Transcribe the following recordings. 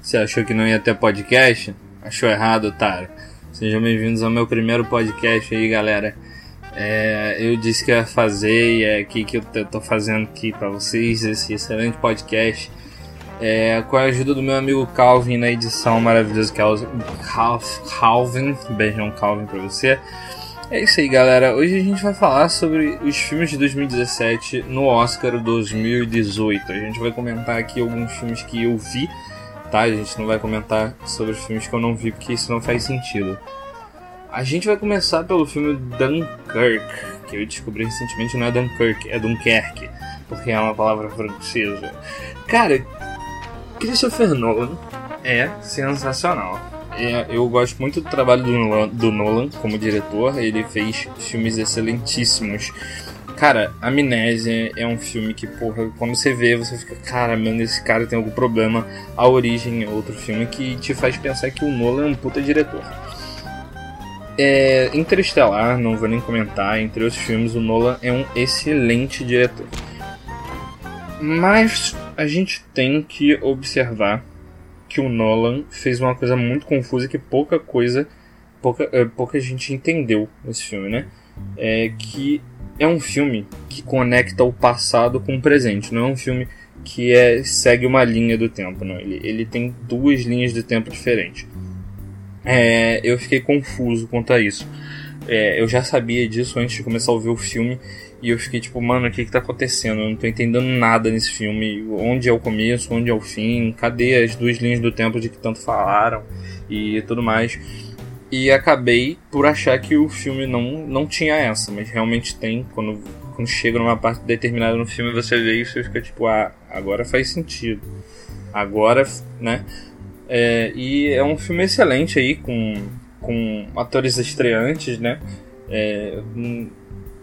Você achou que não ia ter podcast? Achou errado, otário. Sejam bem-vindos ao meu primeiro podcast aí, galera. É, eu disse que ia fazer e é aqui que eu tô fazendo aqui para vocês esse excelente podcast. É, com a ajuda do meu amigo Calvin na edição maravilhosa que é o Calvin. Beijão, Calvin, pra você. É isso aí, galera. Hoje a gente vai falar sobre os filmes de 2017 no Oscar 2018. A gente vai comentar aqui alguns filmes que eu vi tá? A gente não vai comentar sobre os filmes que eu não vi porque isso não faz sentido. A gente vai começar pelo filme Dunkirk, que eu descobri recentemente não é Dunkirk, é Dunkerque, porque é uma palavra francesa. Cara, Christopher Nolan é sensacional. É, eu gosto muito do trabalho do Nolan, como diretor, ele fez filmes excelentíssimos. Cara, Amnésia é um filme que, porra, quando você vê, você fica, cara, mano, esse cara tem algum problema. A Origem é outro filme que te faz pensar que o Nolan é um puta diretor. É, Interestelar, não vou nem comentar, entre outros filmes, o Nolan é um excelente diretor. Mas a gente tem que observar que o Nolan fez uma coisa muito confusa que pouca coisa, pouca, é, pouca gente entendeu nesse filme, né? É que é um filme que conecta o passado com o presente, não é um filme que é, segue uma linha do tempo, não. Ele, ele tem duas linhas de tempo diferentes. É, eu fiquei confuso quanto a isso. É, eu já sabia disso antes de começar a ver o filme e eu fiquei tipo, mano, o que que tá acontecendo? Eu não tô entendendo nada nesse filme. Onde é o começo, onde é o fim? Cadê as duas linhas do tempo de que tanto falaram e tudo mais? E acabei por achar que o filme não, não tinha essa, mas realmente tem. Quando, quando chega numa parte determinada no filme, você vê isso e fica tipo, ah, agora faz sentido. Agora, né? É, e é um filme excelente aí, com, com atores estreantes, né? É,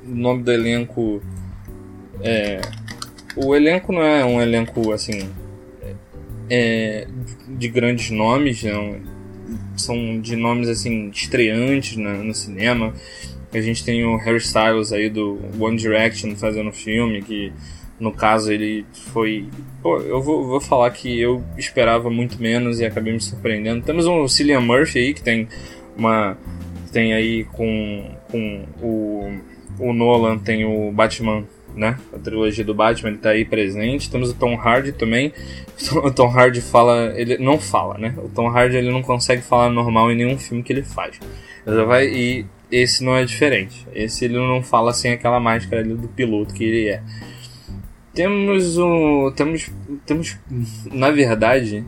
o nome do elenco. É, o elenco não é um elenco assim. É, de grandes nomes, não são de nomes assim estreantes no, no cinema. A gente tem o Harry Styles aí do One Direction fazendo filme, que no caso ele foi. Pô, eu vou, vou falar que eu esperava muito menos e acabei me surpreendendo. Temos o Cillian Murphy aí, que tem uma. Tem aí com, com o, o Nolan, tem o Batman né? A trilogia do Batman ele tá aí presente. Temos o Tom Hardy também. O Tom Hardy fala, ele não fala, né? O Tom Hardy ele não consegue falar normal em nenhum filme que ele faz. Ele vai e esse não é diferente. Esse ele não fala sem aquela máscara do piloto que ele é. Temos o temos temos na verdade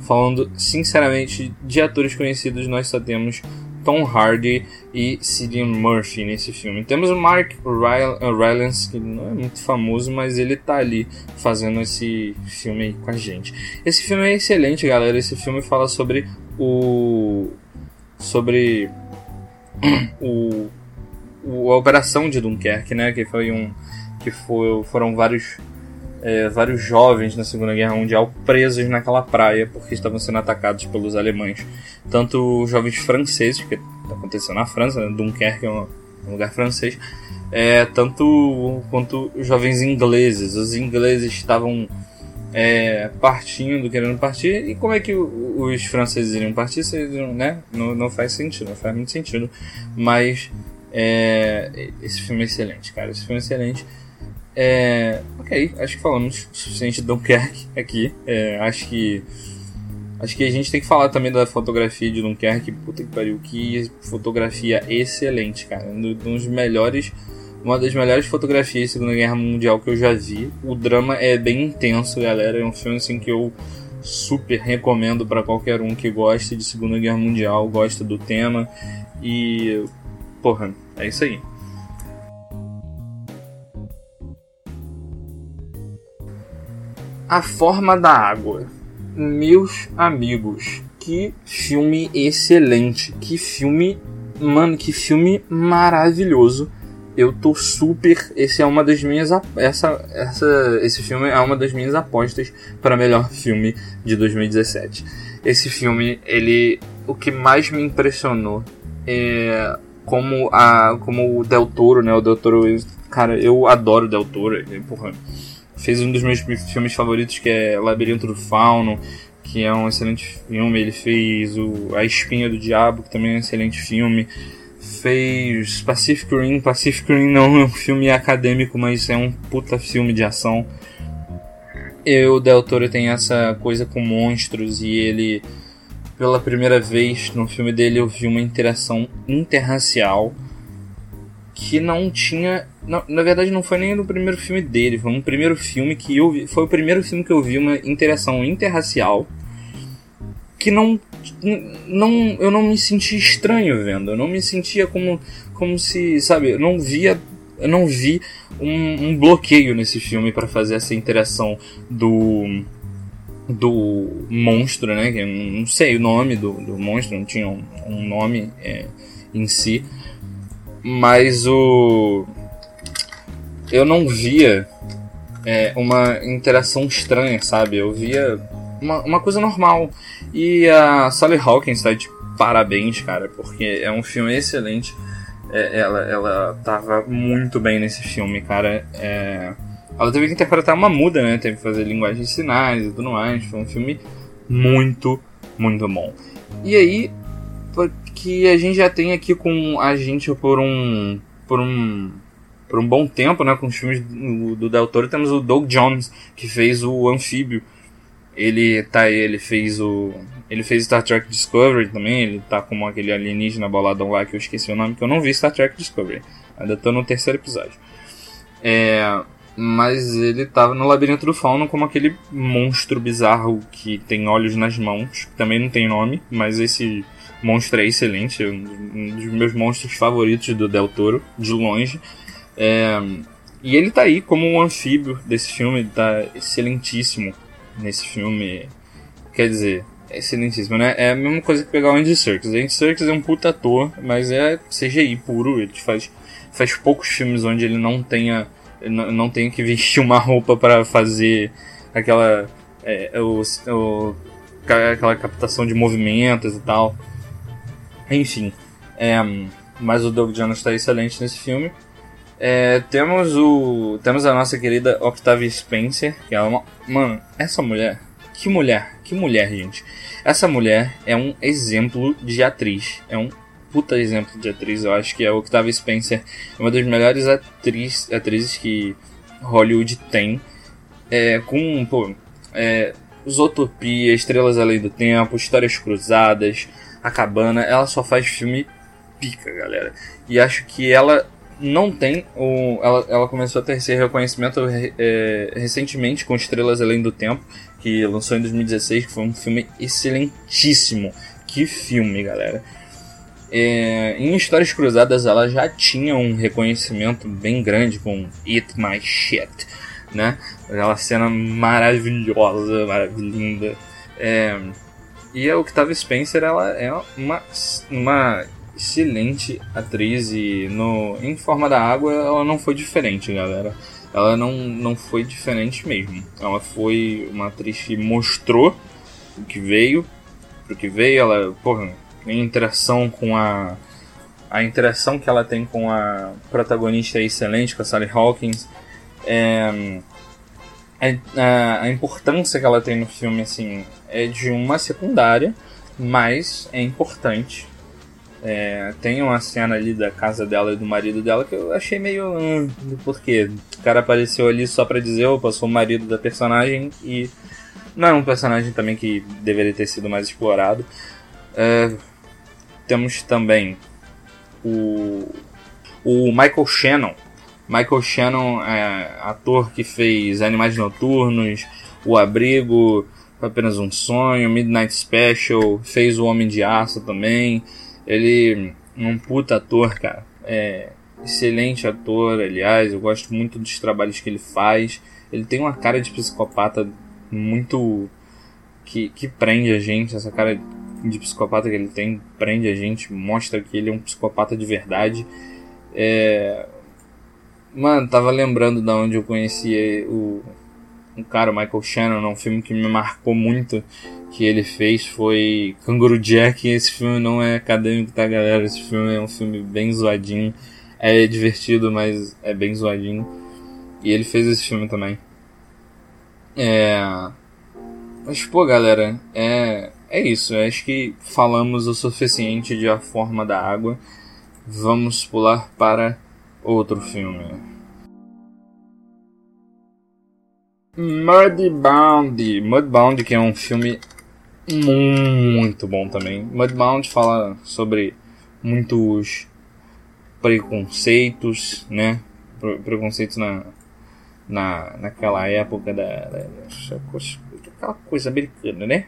falando sinceramente de atores conhecidos nós só temos Tom Hardy e Cillian Murphy nesse filme. Temos o Mark uh, Rylance, que não é muito famoso, mas ele tá ali fazendo esse filme aí com a gente. Esse filme é excelente, galera. Esse filme fala sobre o. sobre. o. o a Operação de Dunkerque, né? Que foi um. que foi, foram vários é, vários jovens na Segunda Guerra Mundial presos naquela praia porque estavam sendo atacados pelos alemães. Tanto jovens franceses, que aconteceu na França, né? Dunkerque é um, lugar francês, é, tanto quanto jovens ingleses. Os ingleses estavam é, partindo, querendo partir, e como é que os franceses iriam partir? Né? Não, não faz sentido, não faz muito sentido. Mas é, esse filme é excelente, cara. Esse filme é excelente. É, ok, acho que falamos o suficiente de Dunkerque aqui. É, acho que. Acho que a gente tem que falar também da fotografia de Dunkerque. Puta que pariu, que fotografia excelente, cara. Um dos melhores. Uma das melhores fotografias da Segunda Guerra Mundial que eu já vi. O drama é bem intenso, galera. É um filme assim que eu super recomendo para qualquer um que goste de Segunda Guerra Mundial, gosta do tema. E. Porra, é isso aí. A Forma da Água. Meus amigos, que filme excelente. Que filme, mano, que filme maravilhoso. Eu tô super, esse é uma das minhas essa essa esse filme é uma das minhas apostas para melhor filme de 2017. Esse filme, ele o que mais me impressionou é como a como o Del Toro, né? O Del Toro, cara, eu adoro o Del Toro, porra, fez um dos meus filmes favoritos que é Labirinto do Fauno, que é um excelente filme. Ele fez o A Espinha do Diabo, que também é um excelente filme. Fez Pacific Rim. Pacific Rim não é um filme acadêmico, mas é um puta filme de ação. E o Del Toro tem essa coisa com monstros e ele, pela primeira vez no filme dele, eu vi uma interação interracial que não tinha. Não, na verdade, não foi nem no primeiro filme dele, foi um primeiro filme que eu vi. Foi o primeiro filme que eu vi uma interação interracial que não. não eu não me sentia estranho vendo. Eu não me sentia como, como se. Sabe, eu não via. Eu não vi um, um bloqueio nesse filme para fazer essa interação do. do monstro, né? Não sei o nome do, do monstro, não tinha um, um nome é, em si mas o. Eu não via é, uma interação estranha, sabe? Eu via uma, uma coisa normal. E a Sally Hawkins tá de parabéns, cara, porque é um filme excelente. É, ela, ela tava muito bem nesse filme, cara. É, ela teve que interpretar uma muda, né? Teve que fazer linguagem de sinais e tudo mais. Foi um filme muito, muito bom. E aí, que a gente já tem aqui com a gente por um por um por um bom tempo, né, com os filmes do, Del Toro, temos o Doug Jones, que fez o Anfíbio. Ele tá ele fez o ele fez Star Trek Discovery também, ele tá como aquele alienígena boladão lá que eu esqueci o nome, que eu não vi Star Trek Discovery. Ainda tô no terceiro episódio. É, mas ele tava no Labirinto do Fauno como aquele monstro bizarro que tem olhos nas mãos, também não tem nome, mas esse monstro é excelente, um dos meus monstros favoritos do Del Toro, de longe. É, e ele tá aí como um anfíbio desse filme, tá excelentíssimo nesse filme. Quer dizer, é excelentíssimo, né? É a mesma coisa que pegar o Andy Serkis. Andy Serkis é um puta ator, mas é CGI puro, ele faz, faz poucos filmes onde ele não tenha, não tenha que vestir uma roupa para fazer aquela, é, o, o, aquela captação de movimentos e tal. Enfim, é, mas o Doug Jones está excelente nesse filme. É, temos o temos a nossa querida Octavia Spencer, que é uma mano, essa mulher, que mulher, que mulher, gente. Essa mulher é um exemplo de atriz, é um puta exemplo de atriz. Eu acho que a Octavia Spencer é uma das melhores atriz, atrizes que Hollywood tem. É, com, pô, é, Estrelas Além do Tempo, Histórias Cruzadas, a Cabana, ela só faz filme pica, galera. E acho que ela não tem o. Ela, ela começou a ter esse reconhecimento é, recentemente com Estrelas Além do Tempo, que lançou em 2016, que foi um filme excelentíssimo. Que filme, galera. É, em Histórias Cruzadas ela já tinha um reconhecimento bem grande com Eat My Shit, né? Aquela cena maravilhosa, maravilhosa. É, e a Octavia Spencer, ela é uma, uma excelente atriz e no, em Forma da Água ela não foi diferente, galera. Ela não, não foi diferente mesmo. Ela foi uma atriz que mostrou o que veio, o que veio, ela, porra, em interação com a a interação que ela tem com a protagonista é excelente, com a Sally Hawkins. É, a, a, importância que ela tem no filme, assim, é de uma secundária, mas é importante. É, tem uma cena ali da casa dela e do marido dela que eu achei meio. Hum, porque o cara apareceu ali só pra dizer, opa, sou o marido da personagem e. Não é um personagem também que deveria ter sido mais explorado. É, temos também o, o Michael Shannon, Michael Shannon é ator que fez Animais Noturnos, O Abrigo, Apenas um Sonho, Midnight Special, fez O Homem de Aço também. Ele é um puta ator, cara. É excelente ator, aliás, eu gosto muito dos trabalhos que ele faz. Ele tem uma cara de psicopata muito que, que prende a gente, essa cara de psicopata que ele tem prende a gente, mostra que ele é um psicopata de verdade. É, Mano, tava lembrando da onde eu conheci o, um cara, o Michael Shannon, um filme que me marcou muito que ele fez foi Canguru Jack. Esse filme não é acadêmico, tá, galera? Esse filme é um filme bem zoadinho. É divertido, mas é bem zoadinho. E ele fez esse filme também. É. Mas, pô, galera, é. É isso. Eu acho que falamos o suficiente de A Forma da Água. Vamos pular para outro filme. Mudbound. Mudbound, que é um filme muito bom também. Mudbound fala sobre muitos preconceitos, né? Preconceitos na, na, naquela época da, da, aquela coisa americana, né?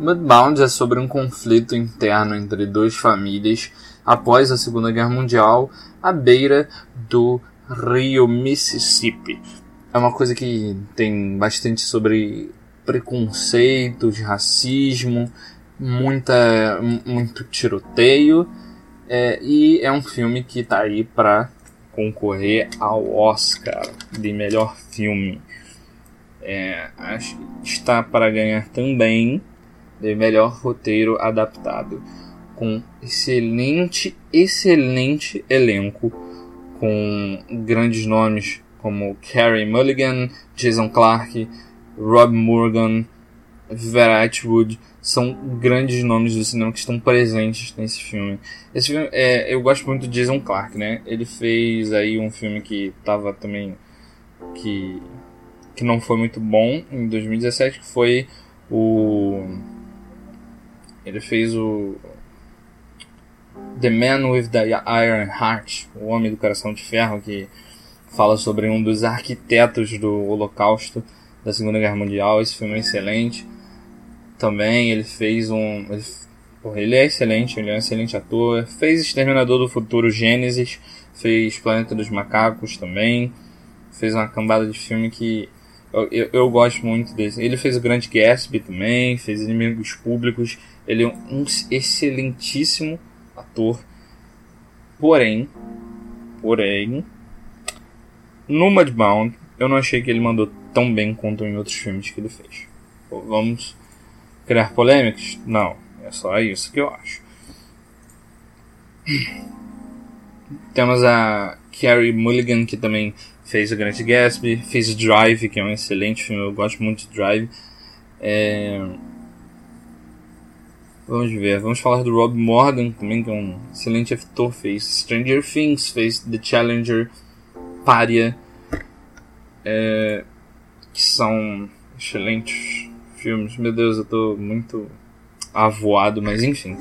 Mudbound é sobre um conflito interno entre duas famílias após a Segunda Guerra Mundial à beira do rio Mississippi. É uma coisa que tem bastante sobre preconceitos, racismo, muita, muito tiroteio. É, e é um filme que está aí para concorrer ao Oscar de melhor filme. É, acho que está para ganhar também de melhor roteiro adaptado, com excelente, excelente elenco, com grandes nomes como Carey Mulligan, Jason Clarke, Rob Morgan, Vera Atwood, são grandes nomes do cinema que estão presentes nesse filme. Esse filme, é, eu gosto muito de Jason Clarke, né? Ele fez aí um filme que tava também que que não foi muito bom em 2017, que foi o ele fez o The Man with the Iron Heart, o Homem do Coração de Ferro, que fala sobre um dos arquitetos do Holocausto da Segunda Guerra Mundial. Esse filme é excelente. Também ele fez um. Ele, porra, ele é excelente, ele é um excelente ator. Fez Exterminador do Futuro Gênesis, fez Planeta dos Macacos também. Fez uma cambada de filme que eu, eu, eu, gosto muito desse. Ele fez o Grande Gatsby também, fez Inimigos Públicos. Ele é um excelentíssimo ator. Porém, porém, no Mudbound, eu não achei que ele mandou tão bem quanto em outros filmes que ele fez. Vamos criar polêmicas? Não, é só isso que eu acho. Temos a Carrie Mulligan, que também fez o Grande Gatsby, fez Drive, que é um excelente filme, eu gosto muito de Drive. É... Vamos ver, vamos falar do Rob Morgan também, que é um excelente ator, fez Stranger Things, fez The Challenger, Pária, é, que são excelentes filmes. Meu Deus, eu tô muito avoado, mas enfim.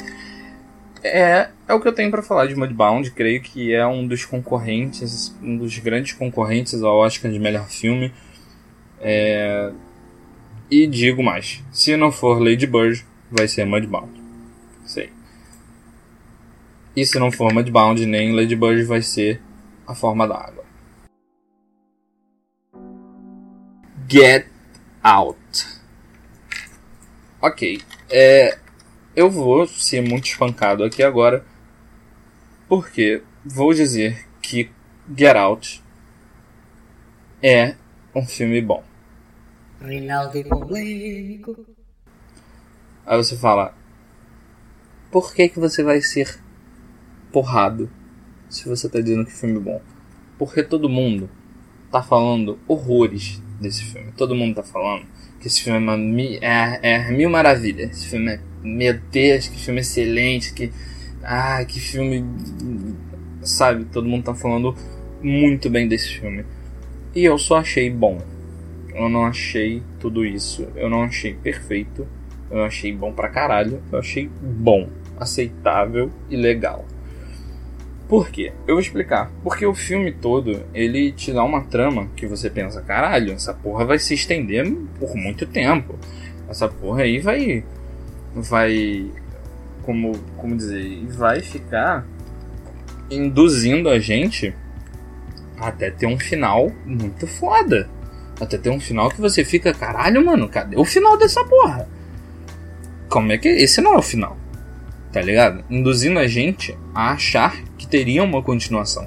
É, é o que eu tenho para falar de Mudbound. Creio que é um dos concorrentes, um dos grandes concorrentes ao Oscar de melhor filme. É, e digo mais: se não for Lady Bird, vai ser Mudbound. Sei. E se não for Mudbound nem Lady Bird, vai ser A Forma da Água. Get Out. Ok. É, eu vou ser muito espancado aqui agora, porque vou dizer que Get Out é um filme bom. Reinaldo polêmico. Aí você fala, por que que você vai ser porrado se você tá dizendo que o filme é bom? Porque todo mundo tá falando horrores desse filme. Todo mundo tá falando que esse filme é, uma, é, é mil maravilhas. Esse filme é, meu Deus, que filme excelente, que, ah, que filme, sabe? Todo mundo tá falando muito bem desse filme. E eu só achei bom. Eu não achei tudo isso. Eu não achei perfeito. Eu achei bom pra caralho. Eu achei bom, aceitável e legal. Por quê? Eu vou explicar. Porque o filme todo, ele te dá uma trama que você pensa, caralho, essa porra vai se estender por muito tempo. Essa porra aí vai. Vai. Como, como dizer? Vai ficar induzindo a gente até ter um final muito foda. Até ter um final que você fica, caralho, mano, cadê o final dessa porra? Como é que. Esse não é o final. Tá ligado? Induzindo a gente a achar que teria uma continuação.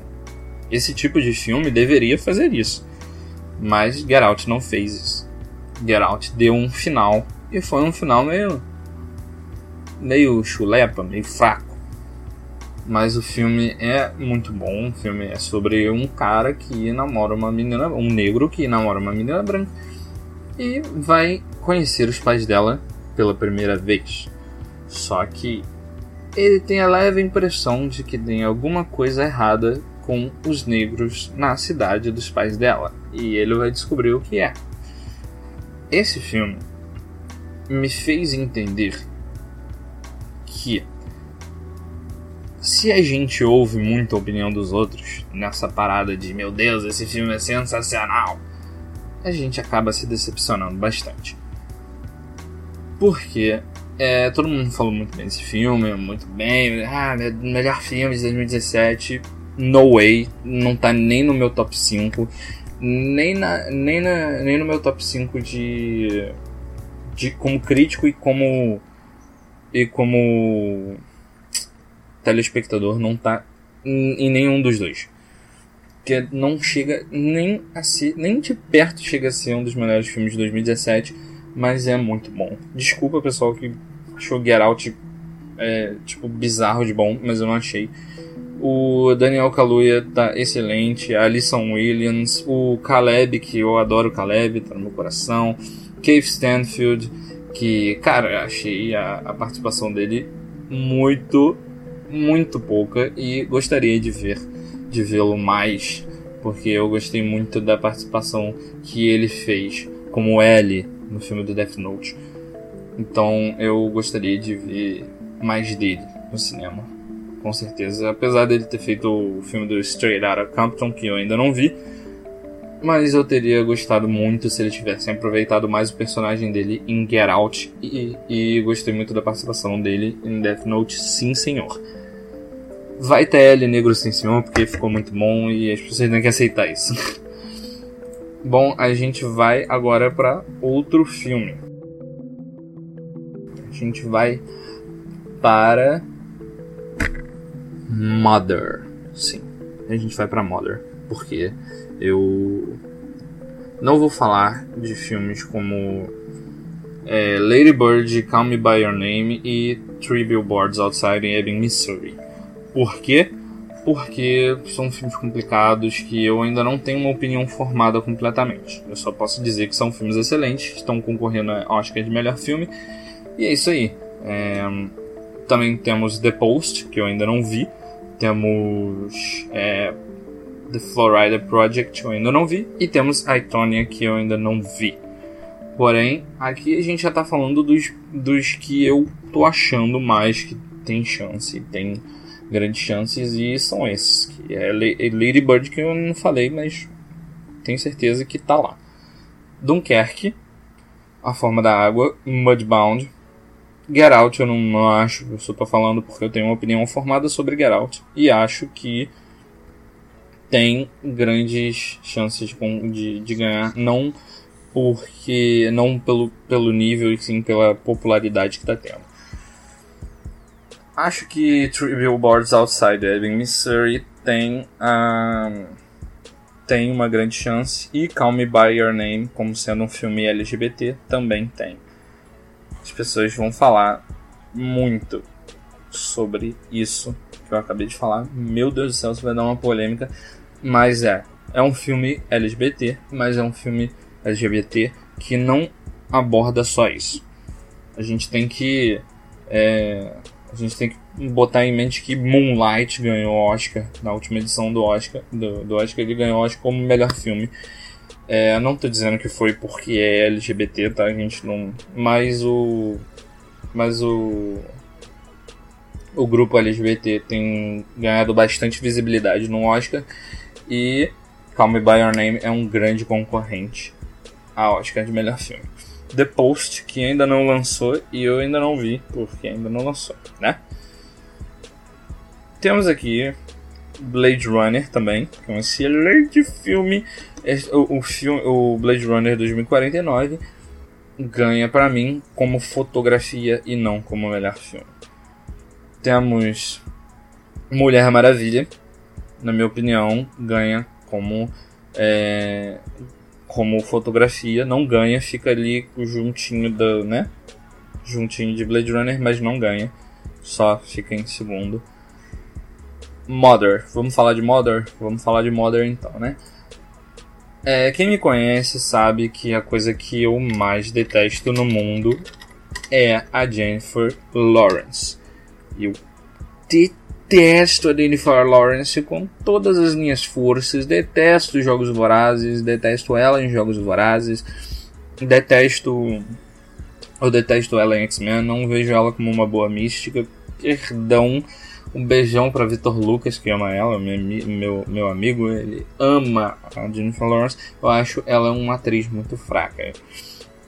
Esse tipo de filme deveria fazer isso. Mas Get Out não fez isso. Get Out deu um final e foi um final meio meio chulepa, meio fraco. Mas o filme é muito bom. O filme é sobre um cara que namora uma menina, um negro que namora uma menina branca e vai conhecer os pais dela pela primeira vez. Só que ele tem a leve impressão de que tem alguma coisa errada com os negros na cidade dos pais dela. E ele vai descobrir o que é. Esse filme me fez entender que se a gente ouve muito a opinião dos outros nessa parada de meu Deus, esse filme é sensacional, a gente acaba se decepcionando bastante. Porque é, todo mundo falou muito bem desse filme, muito bem, ah, melhor filme de 2017. No way, não tá nem no meu top 5, nem, na, nem, na, nem no meu top 5 de, de como crítico e como e como telespectador. Não tá em, em nenhum dos dois. Que não chega nem a ser, nem de perto chega a ser um dos melhores filmes de 2017, mas é muito bom. Desculpa pessoal que achou Get Out é, tipo bizarro de bom, mas eu não achei. O Daniel Kaluuya tá excelente, a Alison Williams, o Caleb, que eu adoro o Caleb, tá no meu coração, Cave Stanfield, que, cara, achei a, a participação dele muito, muito pouca e gostaria de ver, de vê-lo mais, porque eu gostei muito da participação que ele fez como L no filme do Death Note. Então eu gostaria de ver mais dele no cinema, com certeza. Apesar dele ter feito o filme do Straight Outta Compton, que eu ainda não vi, mas eu teria gostado muito se eles tivessem aproveitado mais o personagem dele em Get Out. E, e gostei muito da participação dele em Death Note, sim senhor. Vai ter ele negro sim senhor, porque ficou muito bom e as pessoas têm que aceitar isso. bom, a gente vai agora para outro filme. A gente vai para Mother. Sim, a gente vai para Mother, porque eu não vou falar de filmes como é, Lady Bird, Call Me By Your Name e Three Billboards Outside Ebbing, Missouri. Por quê? São filmes complicados que eu ainda não tenho uma opinião formada completamente. Eu só posso dizer que são filmes excelentes, estão concorrendo ao Oscar de melhor filme. E é isso aí. É... Também temos The Post, que eu ainda não vi. Temos é, The Florida Project, eu ainda não vi. E temos Itonia, que eu ainda não vi. Porém, aqui a gente já tá falando dos, dos que eu tô achando mais que tem chance, tem grandes chances, e são esses. Que é Lady Bird, que eu não falei, mas tenho certeza que tá lá. Dunkerque, A Forma da Água, Mudbound, Get Out eu não, não acho, eu só tô falando porque eu tenho uma opinião formada sobre Get Out, e acho que tem grandes chances de, de ganhar, não porque não pelo, pelo nível e sim pela popularidade que está tendo. Acho que Three Billboards Outside Ebbing, Missouri tem uh, tem uma grande chance e Call Me By Your Name, como sendo um filme LGBT, também tem. As pessoas vão falar muito sobre isso que eu acabei de falar. Meu Deus do céu, isso vai dar uma polêmica. Mas é, é um filme LGBT, mas é um filme LGBT que não aborda só isso. A gente tem que é, a gente tem que botar em mente que Moonlight ganhou Oscar na última edição do Oscar, do, do Oscar ele ganhou Oscar como melhor filme. É, não tô dizendo que foi porque é LGBT, tá? A gente não, mas o mas o o grupo LGBT tem ganhado bastante visibilidade no Oscar e Call Me By Your Name é um grande concorrente a Oscar de melhor filme. The Post, que ainda não lançou e eu ainda não vi, porque ainda não lançou, né? Temos aqui Blade Runner também, que é um excelente filme. O, o, filme, o Blade Runner 2049 ganha para mim como fotografia e não como melhor filme. Temos Mulher Maravilha, na minha opinião, ganha como, é, como fotografia, não ganha, fica ali juntinho da, né? Juntinho de Blade Runner, mas não ganha. Só fica em segundo. Mother. Vamos falar de Mother? Vamos falar de Mother então, né? É, quem me conhece sabe que a coisa que eu mais detesto no mundo é a Jennifer Lawrence. Eu detesto a Jennifer Lawrence com todas as minhas forças. Detesto Jogos Vorazes, detesto ela em Jogos Vorazes, detesto. Eu detesto ela em X-Men, não vejo ela como uma boa mística. Perdão um beijão para Vitor Lucas, que ama ela, meu, meu, meu amigo. Ele ama a Jennifer Lawrence. Eu acho ela uma atriz muito fraca.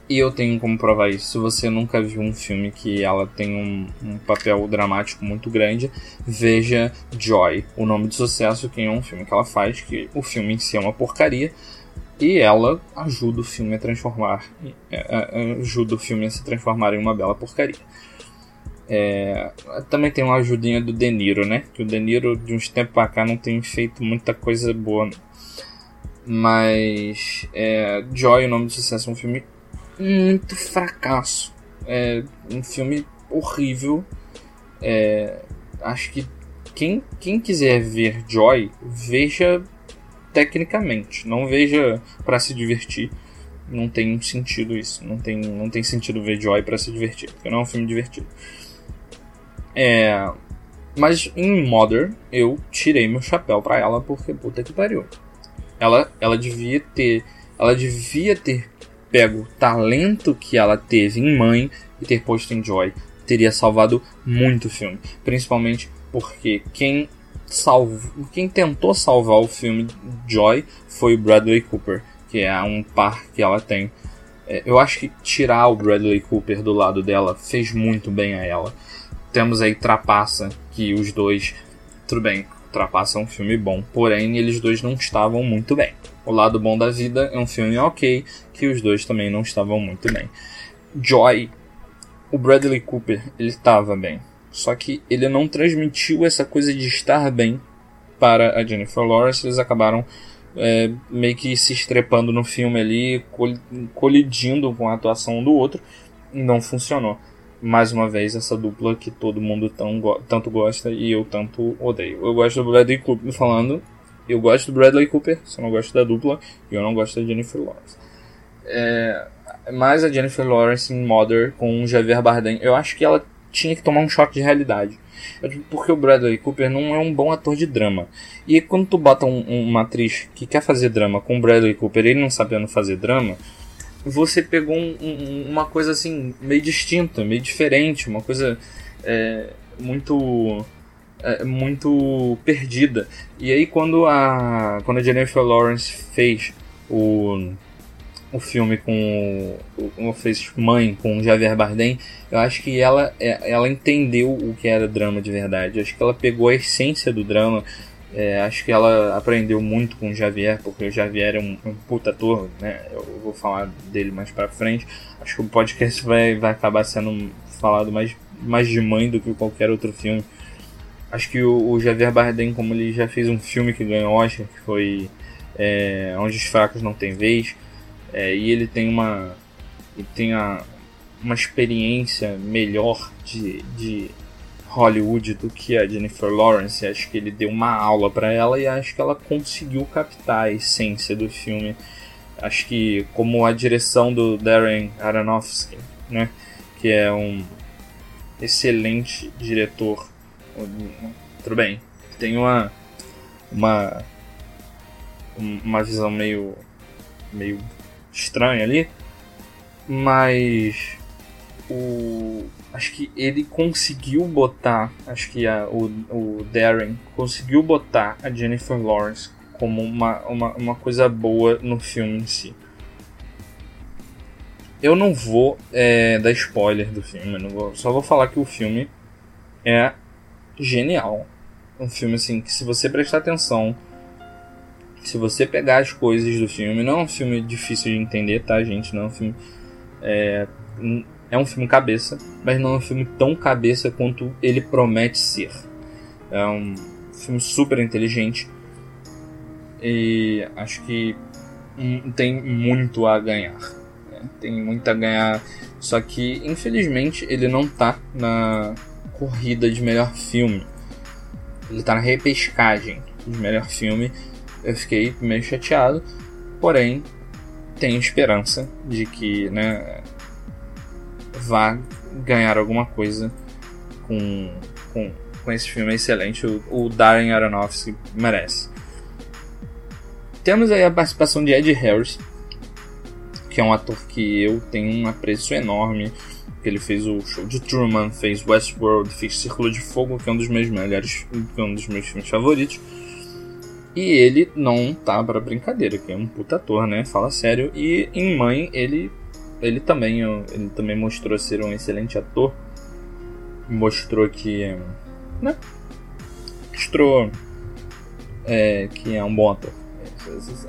E eu tenho como provar isso. Você nunca viu um filme que ela tem um, um, papel dramático muito grande, veja Joy, o nome de sucesso, que é um filme que ela faz, que o filme em si é uma porcaria. E ela ajuda o filme a transformar. É, é, ajuda o filme a se transformar em uma bela porcaria. É, também tem uma ajudinha do De Niro, né? Que o De Niro, de uns tempos pra cá, não tem feito muita coisa boa. Mas é, Joy, o nome do sucesso, é um filme muito fracasso. É um filme horrível. É, acho que quem, quem quiser ver Joy, veja tecnicamente, não veja para se divertir. Não tem sentido isso. Não tem, não tem sentido ver Joy para se divertir, porque não é um filme divertido. É, mas em Mother eu tirei meu chapéu para ela porque puta que pariu. Ela, ela devia ter, ela devia ter pego o talento que ela teve em Mãe e ter posto em Joy. Teria salvado muito o filme, principalmente porque quem salvo, quem tentou salvar o filme Joy foi o Bradley Cooper, que é um par que ela tem. É, eu acho que tirar o Bradley Cooper do lado dela fez muito bem a ela temos aí Trapaça, que os dois. Tudo bem, Trapaça é um filme bom, porém eles dois não estavam muito bem. O Lado Bom da Vida é um filme ok, que os dois também não estavam muito bem. Joy, o Bradley Cooper, ele estava bem. Só que ele não transmitiu essa coisa de estar bem para a Jennifer Lawrence. Eles acabaram é, meio que se estrepando no filme ali, colidindo com a atuação do outro, e não funcionou mais uma vez essa dupla que todo mundo tão, tanto gosta e eu tanto odeio. Eu gosto do Bradley Cooper falando, eu gosto do Bradley Cooper, só não gosto da dupla, e eu não gosto da Jennifer Lawrence. É, mas a Jennifer Lawrence em Mother com o Javier Bardem, eu acho que ela tinha que tomar um choque de realidade. Porque o Bradley Cooper não é um bom ator de drama. E quando tu bota um, uma atriz que quer fazer drama com o Bradley Cooper e ele não sabendo fazer drama, você pegou um, um, uma coisa assim, meio distinta, meio diferente, uma coisa é, muito. É, muito perdida. E aí quando a. Quando a Jennifer Lawrence fez o. O filme com. O, fez Mãe com Javier Bardem, eu acho que ela, é, ela entendeu o que era drama de verdade. Eu acho que ela pegou a essência do drama, é, acho que ela aprendeu muito com o Javier, porque o Javier é um, um puta ator, né? Eu vou falar dele mais pra frente. Acho que o podcast vai, vai acabar sendo falado mais, mais de mãe do que qualquer outro filme. Acho que o, o Javier Bardem, como ele já fez um filme que ganhou Oscar, que foi é, Onde os Fracos Não Tem Vez, é, e ele tem uma, ele tem a, uma experiência melhor de, de Hollywood do que a Jennifer Lawrence. Acho que ele deu uma aula para ela e acho que ela conseguiu captar a essência do filme. Acho que como a direção do Darren Aronofsky, né, que é um excelente diretor. Tudo bem, tem uma uma uma visão meio meio estranha ali, mas o acho que ele conseguiu botar, acho que a, o, o Darren conseguiu botar a Jennifer Lawrence como uma, uma, uma coisa boa no filme em si. Eu não vou é, dar spoiler do filme, vou, só vou falar que o filme é genial. Um filme assim que se você prestar atenção, se você pegar as coisas do filme, não é um filme difícil de entender, tá, gente? Não é um filme é, é um filme cabeça, mas não é um filme tão cabeça quanto ele promete ser. É um filme super inteligente e acho que tem muito a ganhar. Né? Tem muito a ganhar. Só que, infelizmente, ele não tá na corrida de melhor filme. Ele tá na repescagem de melhor filme. Eu fiquei meio chateado. Porém, tenho esperança de que né, vá ganhar alguma coisa com, com, com esse filme excelente. O, o Darren Aronofsky merece. Temos aí a participação de Ed Harris, que é um ator que eu tenho um apreço enorme. Ele fez o show de Truman, fez Westworld, fez Círculo de Fogo, que é um dos meus melhores, que é um dos meus filmes favoritos. E ele não tá pra brincadeira, que é um puta ator, né? Fala sério. E em Mãe, ele ele também, ele também mostrou ser um excelente ator. Mostrou que. Né? Mostrou é, que é um bom ator.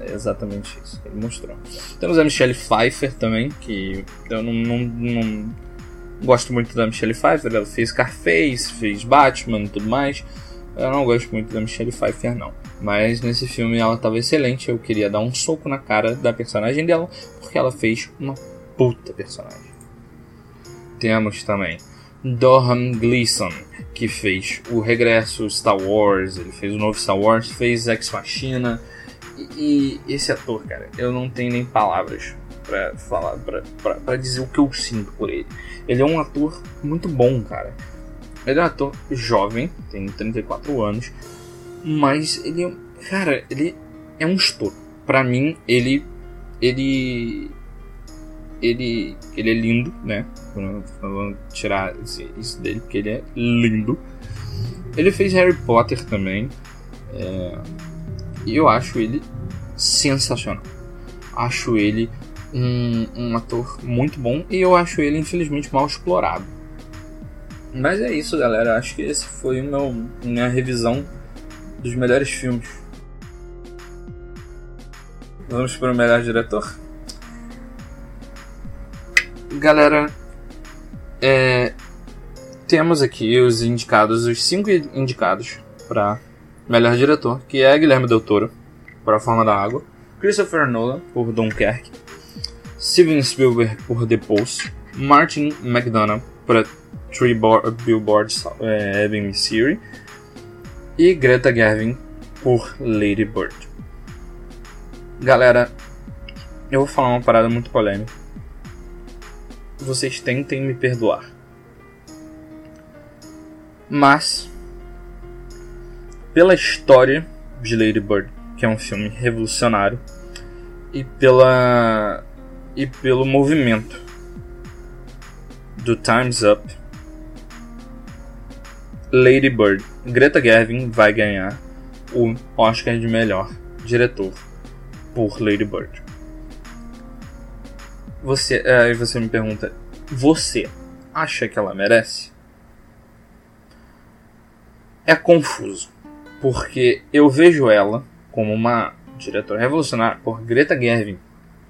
É exatamente isso que ele mostrou. Temos a Michelle Pfeiffer também, que eu não, não, não gosto muito da Michelle Pfeiffer. Ela fez Carface, fez Batman e tudo mais. Eu não gosto muito da Michelle Pfeiffer, não. Mas nesse filme ela estava excelente. Eu queria dar um soco na cara da personagem dela, porque ela fez uma puta personagem. Temos também Dohan Gleason, que fez o regresso Star Wars, ele fez o novo Star Wars, fez Ex Machina. E, e esse ator, cara, eu não tenho nem palavras para falar, para dizer o que eu sinto por ele. Ele é um ator muito bom, cara. Ele é um ator jovem, tem 34 anos, mas ele, cara, ele é um estouro. Para mim, ele ele ele, ele é lindo, né? Vamos tirar isso dele, porque ele é lindo. Ele fez Harry Potter também. É, e eu acho ele sensacional. Acho ele um, um ator muito bom e eu acho ele, infelizmente, mal explorado. Mas é isso, galera. Acho que esse foi o meu, minha revisão dos melhores filmes. Vamos para o melhor diretor? Galera, é, temos aqui os indicados, os cinco indicados para melhor diretor, que é Guilherme Del Toro, por A Forma da Água, Christopher Nolan, por Dunkerque, Steven Spielberg, por The Post, Martin McDonagh, por Three Billboards é, Ebbing, Missouri, e Greta Gerwig, por Lady Bird. Galera, eu vou falar uma parada muito polêmica vocês tentem me perdoar. Mas, pela história de Lady Bird, que é um filme revolucionário, e pela e pelo movimento do Times Up, Lady Bird, Greta Gerwig vai ganhar o Oscar de melhor diretor por Lady Bird. Você, aí você me pergunta, você acha que ela merece? É confuso, porque eu vejo ela como uma diretora revolucionária por Greta Gerwig.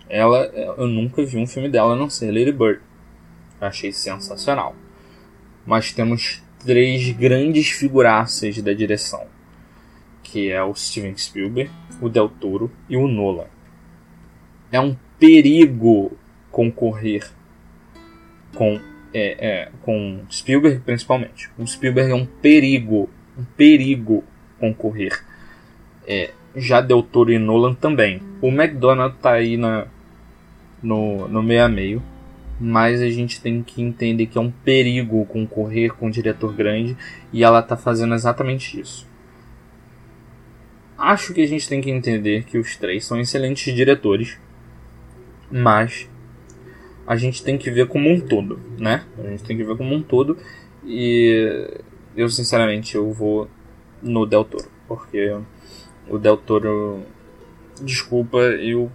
Ela, eu nunca vi um filme dela a não ser Lady Bird. Eu achei sensacional. Mas temos três grandes figuraças da direção, que é o Steven Spielberg, o Del Toro e o Nolan. É um perigo concorrer com, é, é, com Spielberg principalmente. O Spielberg é um perigo, um perigo concorrer. É, já Del Toro e Nolan também. O McDonald tá aí na, no, no meio a meio. Mas a gente tem que entender que é um perigo concorrer com um diretor grande e ela tá fazendo exatamente isso. Acho que a gente tem que entender que os três são excelentes diretores, mas a gente tem que ver como um todo, né? A gente tem que ver como um todo e eu sinceramente eu vou no Del Toro, porque o Del Toro, desculpa, eu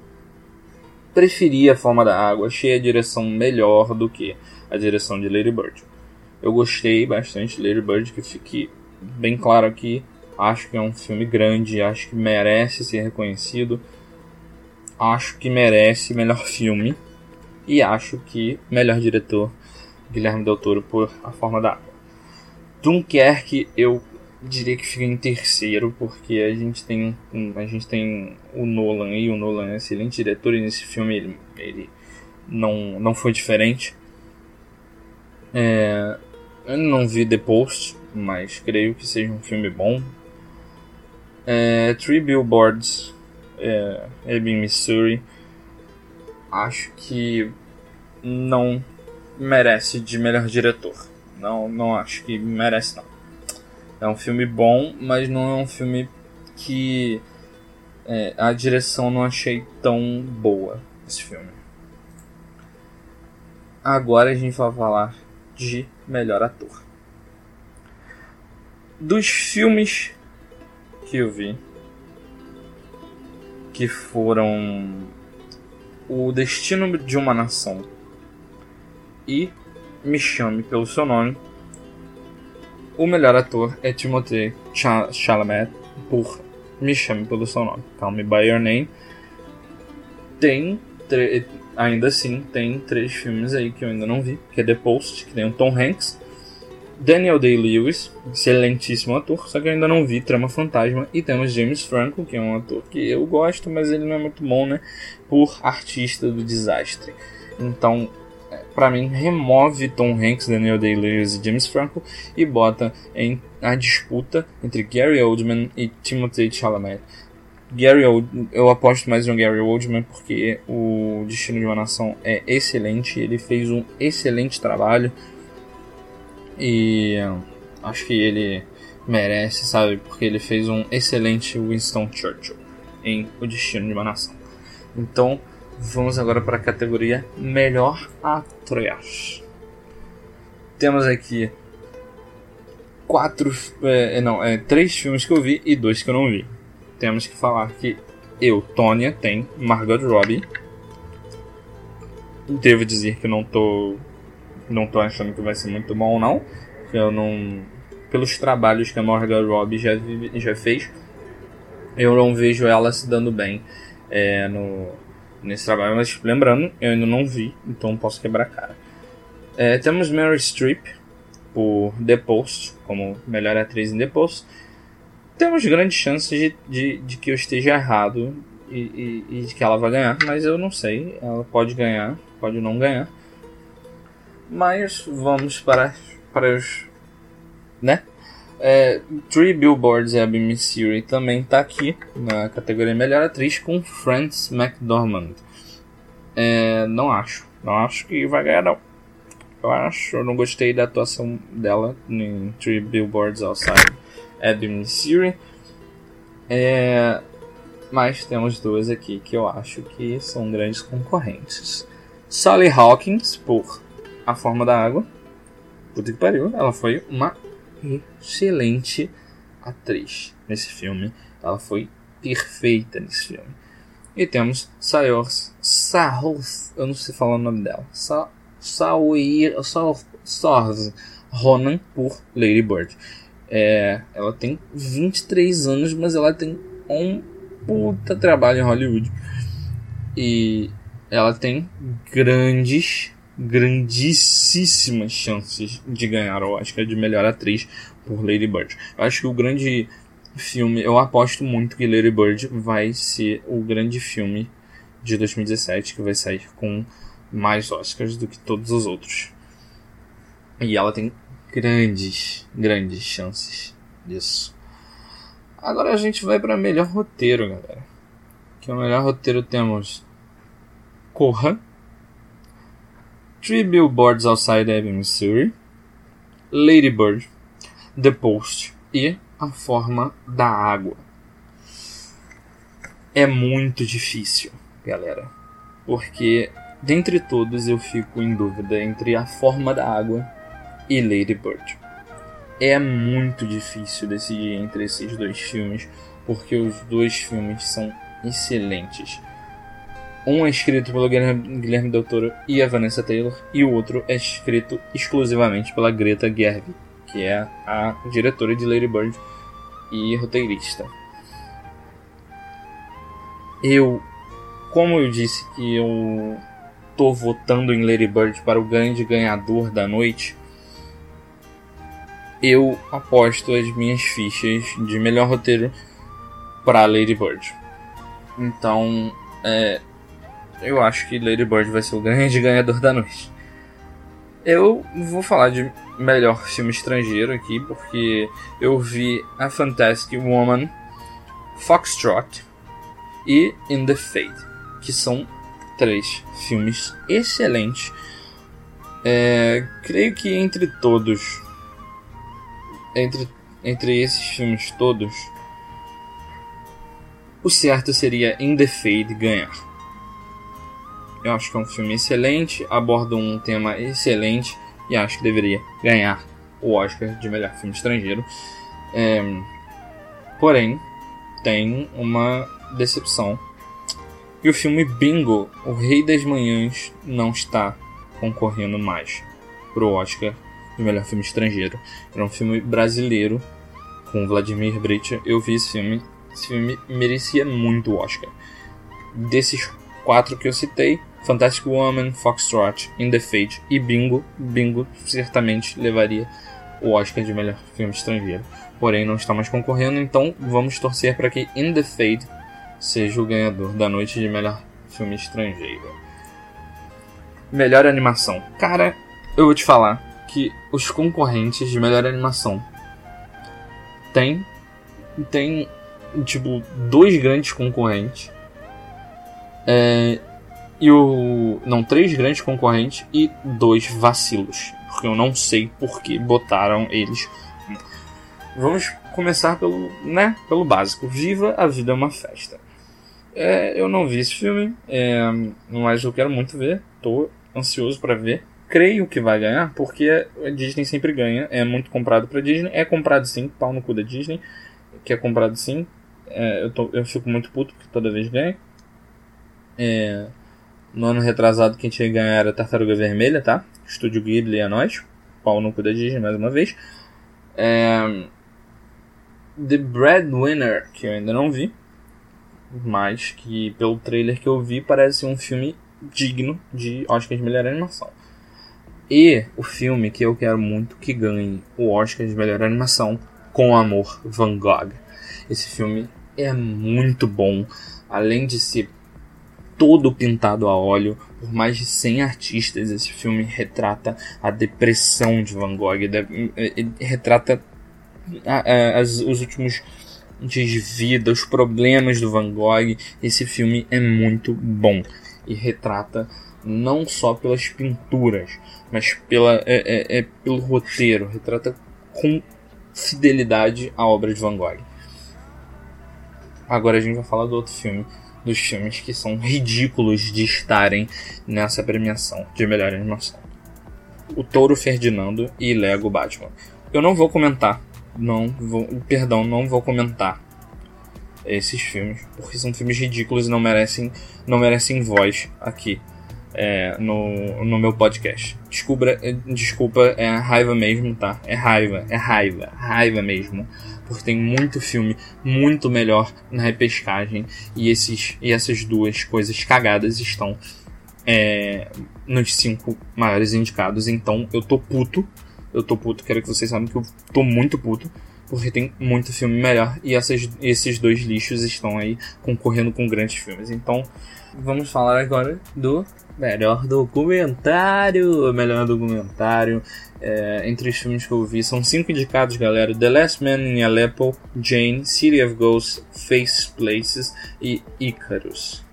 preferia a forma da água, achei a direção melhor do que a direção de Lady Bird. Eu gostei bastante de Lady Bird, que fique bem claro aqui. Acho que é um filme grande, acho que merece ser reconhecido. Acho que merece melhor filme. E acho que melhor diretor, Guilherme Del Toro por A Forma da Água. Dunkerque, eu diria que fica em terceiro, porque a gente tem a gente tem o Nolan e o Nolan é um excelente diretor e nesse filme ele, ele não, não foi diferente. É, eu não vi The Post, mas creio que seja um filme bom. É, Three Billboards, é, Ebbing, Missouri. Acho que não merece de melhor diretor. Não, não acho que merece não. É um filme bom, mas não é um filme que é, a direção não achei tão boa esse filme. Agora a gente vai falar de melhor ator. Dos filmes que eu vi, que foram O Destino de uma Nação e Me Chame pelo Seu Nome, o melhor ator é Timothée Chalamet por Me Chame pelo Seu Nome, Call Me By Your Name. Tem ainda assim, tem três filmes aí que eu ainda não vi, que é The Post, que tem o Tom Hanks, Daniel Day-Lewis, excelentíssimo ator, só que eu ainda não vi Trama Fantasma, e temos James Franco, que é um ator que eu gosto, mas ele não é muito bom, né, por artista do desastre. Então, para mim, remove Tom Hanks, Daniel Day-Lewis e James Franco e bota em a disputa entre Gary Oldman e Timothée Chalamet. Gary Old, eu aposto mais no Gary Oldman porque o Destino de uma Nação é excelente, ele fez um excelente trabalho e acho que ele merece, sabe? Porque ele fez um excelente Winston Churchill em O Destino de uma Nação. Então, vamos agora para a categoria Melhor Atriz. Temos aqui quatro, é, não, é, três filmes que eu vi e dois que eu não vi temos que falar que eu, Tônia, tem Margot Robbie. Devo dizer que não tô não tô achando que vai ser muito bom não, eu não pelos trabalhos que a Margot Robbie já já fez, eu não vejo ela se dando bem é, no nesse trabalho, mas lembrando, eu ainda não vi, então posso quebrar a cara. É, temos Mary Streep por The Post como melhor atriz em The Post temos grandes chances de, de, de que eu esteja errado e, e, e, de que ela vai ganhar, mas eu não sei. Ela pode ganhar, pode não ganhar. Mas vamos para, para os. né? É, Three Billboards Abby Missouri também está aqui na categoria Melhor Atriz com Frances McDormand. É, não acho, não acho que vai ganhar não. Eu acho, eu não gostei da atuação dela em Three Billboards Outside Ebbing, Missouri. É, mas temos duas aqui que eu acho que são grandes concorrentes. Sally Hawkins, por A Forma da Água. Puta que pariu, ela foi uma excelente atriz nesse filme. Ela foi perfeita nesse filme. E temos Sayor Saros, eu não sei falar o nome dela. Sa Saoir Sorz Ronan por Lady Bird. É, ela tem 23 anos, mas ela tem um puta trabalho em Hollywood. E ela tem grandes, grandíssimas chances de ganhar o Oscar de melhor atriz por Lady Bird. Eu acho que o grande filme, eu aposto muito que Lady Bird vai ser o grande filme de 2017 que vai sair com mais Oscars do que todos os outros. E ela tem grandes, grandes chances disso. Agora a gente vai para melhor roteiro, galera. Que é o melhor roteiro temos Corra, Three Billboards Outside Ebbing, Missouri, Lady Bird, The Post e A Forma da Água. É muito difícil, galera, porque dentre todos eu fico em dúvida entre A Forma da Água e Lady Bird. É muito difícil decidir entre esses dois filmes, porque os dois filmes são excelentes. Um é escrito pelo Guilherme Toro e a Vanessa Taylor, e o outro é escrito exclusivamente pela Greta Gerwig, que é a diretora de Lady Bird e roteirista. Eu, como eu disse que eu tô votando em Lady Bird para o grande ganhador da noite, eu aposto as minhas fichas de melhor roteiro para Lady Bird. Então, é, eu acho que Lady Bird vai ser o grande ganhador da noite. Eu vou falar de melhor filme estrangeiro aqui, porque eu vi A Fantastic Woman, Foxtrot e In the Fade, que são três filmes excelentes. É, creio que entre todos, entre, entre esses filmes todos, o certo seria In the Fade ganhar. Eu acho que é um filme excelente, aborda um tema excelente e acho que deveria ganhar o Oscar de melhor filme estrangeiro. É, porém, tem uma decepção. E o filme Bingo, O Rei das Manhãs, não está concorrendo mais pro Oscar de melhor filme estrangeiro. Era um filme brasileiro com Vladimir Brita. Eu vi esse filme. Esse filme merecia muito o Oscar. Desses quatro que eu citei, Fantastic Woman, Foxtrot, In the Fate e Bingo, Bingo certamente levaria o Oscar de melhor filme estrangeiro. Porém, não está mais concorrendo, então vamos torcer para que In the Fate seja o ganhador da noite de melhor filme estrangeiro. Melhor animação. Cara, eu vou te falar que os concorrentes de melhor animação tem tem tipo dois grandes concorrentes. É, e o. Não, três grandes concorrentes e dois vacilos. Porque eu não sei por que botaram eles. Vamos começar pelo, né, pelo básico. Viva a vida é uma festa. É, eu não vi esse filme, é, mas eu quero muito ver. Tô ansioso para ver. Creio que vai ganhar, porque a Disney sempre ganha. É muito comprado pra Disney. É comprado sim, pau no cu da Disney. Que é comprado sim. É, eu, tô, eu fico muito puto porque toda vez ganha. É, no ano retrasado, quem tinha ganhado era Tartaruga Vermelha, tá? Estúdio Ghibli é nós. Pau no cu da Disney, mais uma vez. É... The Breadwinner, que eu ainda não vi. Mas que pelo trailer que eu vi parece um filme digno de Oscar de melhor animação. E o filme que eu quero muito que ganhe o Oscar de melhor animação, Com Amor, Van Gogh. Esse filme é muito bom. Além de ser todo pintado a óleo por mais de 100 artistas. Esse filme retrata a depressão de Van Gogh, retrata as, os últimos dias de vida, os problemas do Van Gogh. Esse filme é muito bom e retrata não só pelas pinturas, mas pela, é, é, é pelo roteiro, retrata com fidelidade a obra de Van Gogh. Agora a gente vai falar do outro filme dos filmes que são ridículos de estarem nessa premiação de melhor animação. O Touro Ferdinando e Lego Batman. Eu não vou comentar, não vou, perdão, não vou comentar esses filmes, porque são filmes ridículos e não merecem, não merecem voz aqui é, no, no meu podcast. Desculpa, desculpa, é raiva mesmo, tá? É raiva, é raiva, raiva mesmo porque tem muito filme muito melhor na repescagem e, esses, e essas duas coisas cagadas estão é, nos cinco maiores indicados. Então eu tô puto, eu tô puto, quero que vocês saibam que eu tô muito puto, porque tem muito filme melhor e essas, esses dois lixos estão aí concorrendo com grandes filmes. Então vamos falar agora do melhor documentário. Melhor documentário é, entre os filmes que eu vi. São cinco indicados, galera: The Last Man in Aleppo, Jane, City of Ghosts, Face Places e Icarus.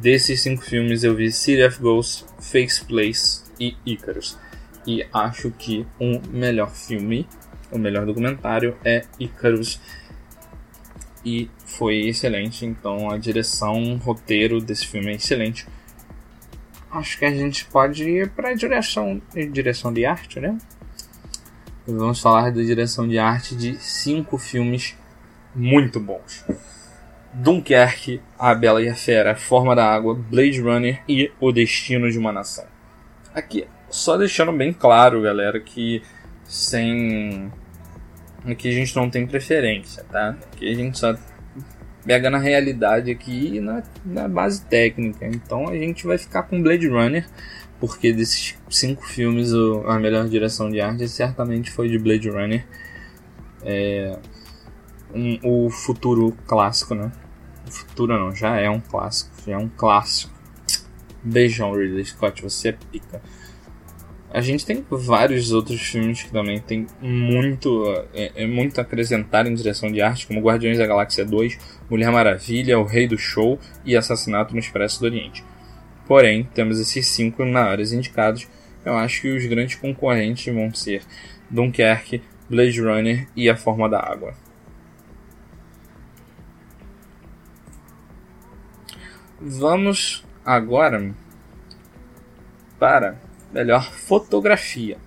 Desses cinco filmes eu vi City of Ghosts, Face Place e Icarus. E acho que um melhor filme, o melhor documentário é Icarus. E foi excelente, então a direção, roteiro desse filme é excelente acho que a gente pode ir para direção, direção de arte, né? Vamos falar da direção de arte de cinco filmes muito bons. Dunkerque, A Bela e a Fera, Forma da Água, Blade Runner e O Destino de uma Nação. Aqui, só deixando bem claro, galera, que sem. Aqui a gente não tem preferência, tá? Aqui a gente só pega na realidade aqui e na, na base técnica. Então a gente vai ficar com Blade Runner, porque desses cinco filmes a melhor direção de arte certamente foi de Blade Runner. É, um, o futuro clássico, né? O futuro não, já é um clássico, já é um clássico. Beijão, Ridley Scott, você é pica. A gente tem vários outros filmes que também tem muito, é, é muito a acrescentar em direção de arte, como Guardiões da Galáxia 2, Mulher Maravilha, O Rei do Show e Assassinato no Expresso do Oriente. Porém, temos esses cinco maiores indicados. Eu acho que os grandes concorrentes vão ser Dunkerque, Blade Runner e A Forma da Água. Vamos agora para melhor fotografia,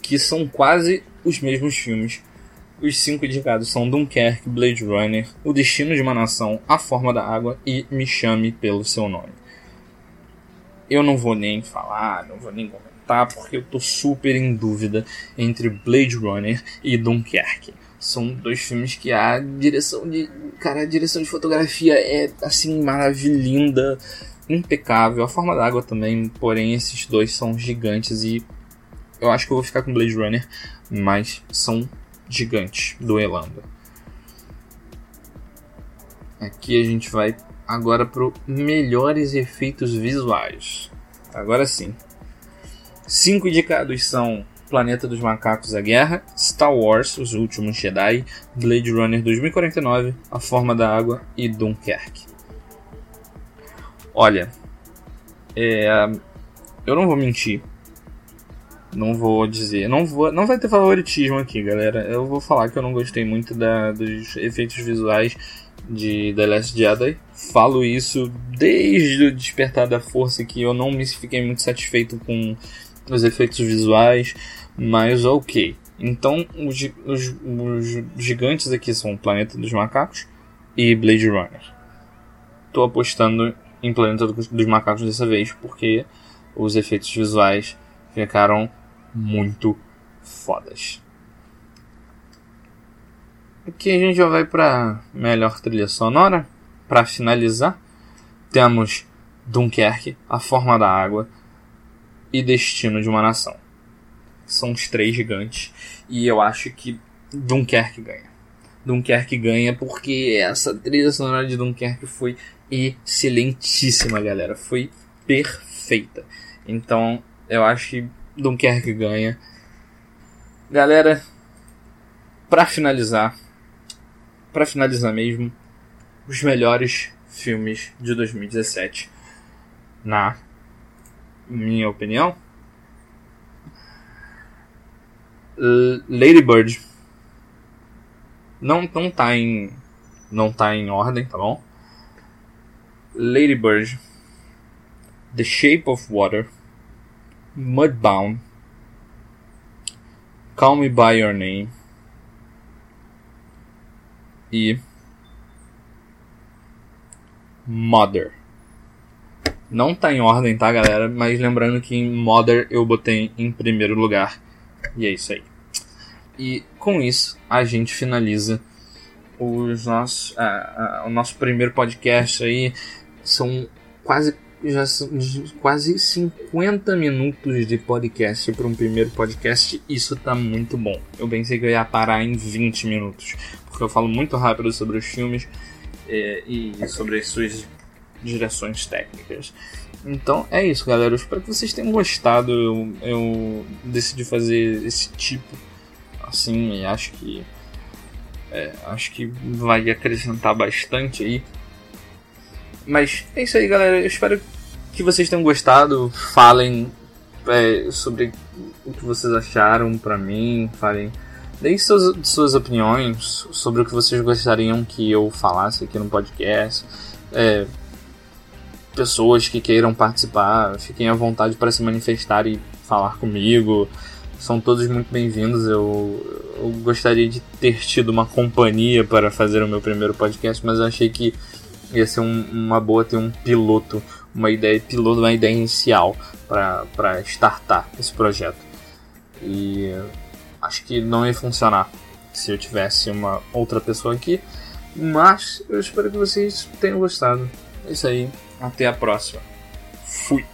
que são quase os mesmos filmes. Os cinco indicados são Dunkerque, Blade Runner, O Destino de uma Nação, A Forma da Água e Me Chame pelo Seu Nome. Eu não vou nem falar, não vou nem comentar, porque eu tô super em dúvida entre Blade Runner e Dunkerque. São dois filmes que a direção de. Cara, a direção de fotografia é assim, maravilhosa impecável. A forma da água também, porém, esses dois são gigantes e eu acho que eu vou ficar com Blade Runner, mas são gigantes, duelando. Aqui a gente vai agora para melhores efeitos visuais. Agora sim. Cinco indicados são Planeta dos Macacos A Guerra, Star Wars Os Últimos Jedi, Blade Runner 2049, A Forma da Água e Dunkerque. Olha, é, eu não vou mentir. Não vou dizer. Não, vou, não vai ter favoritismo aqui, galera. Eu vou falar que eu não gostei muito da, dos efeitos visuais de The Last Jedi. Falo isso desde o Despertar da Força, que eu não me fiquei muito satisfeito com os efeitos visuais, mas ok. Então, os, os, os gigantes aqui são Planeta dos Macacos e Blade Runner. Tô apostando em Planeta dos Macacos dessa vez, porque os efeitos visuais ficaram muito fodas. Aqui a gente já vai para melhor trilha sonora. Para finalizar, temos Dunkerque, A Forma da Água e Destino de uma Nação. São os três gigantes e eu acho que Dunkerque ganha. Dunkerque ganha porque essa trilha sonora de Dunkerque foi excelentíssima, galera. Foi perfeita. Então, eu acho que Dunkerque ganha. Galera, para finalizar, para finalizar mesmo, os melhores filmes de 2017, na minha opinião, Lady Bird não não tá em não tá em ordem, tá bom? Lady Bird, The Shape of Water, Mudbound, Call Me By Your Name e Mother. Não tá em ordem, tá, galera? Mas lembrando que em Mother eu botei em primeiro lugar. E é isso aí. E com isso a gente finaliza os nossos, o nosso primeiro podcast aí. São quase já são quase 50 minutos de podcast para um primeiro podcast. Isso tá muito bom. Eu pensei que eu ia parar em 20 minutos, porque eu falo muito rápido sobre os filmes é, e sobre as suas direções técnicas. Então é isso, galera. Eu espero que vocês tenham gostado. Eu, eu decidi fazer esse tipo assim e acho que é, acho que vai acrescentar bastante aí. Mas é isso aí, galera. Eu espero que vocês tenham gostado. Falem é, sobre o que vocês acharam pra mim. Falem. Deem suas, suas opiniões sobre o que vocês gostariam que eu falasse aqui no podcast. É, pessoas que queiram participar, fiquem à vontade para se manifestar e falar comigo. São todos muito bem-vindos. Eu, eu gostaria de ter tido uma companhia para fazer o meu primeiro podcast, mas eu achei que ia ser um, uma boa ter um piloto, uma ideia piloto, uma ideia inicial para startar esse projeto. E acho que não ia funcionar se eu tivesse uma outra pessoa aqui, Mas eu espero que vocês tenham gostado. É isso aí. Até a próxima. Fui.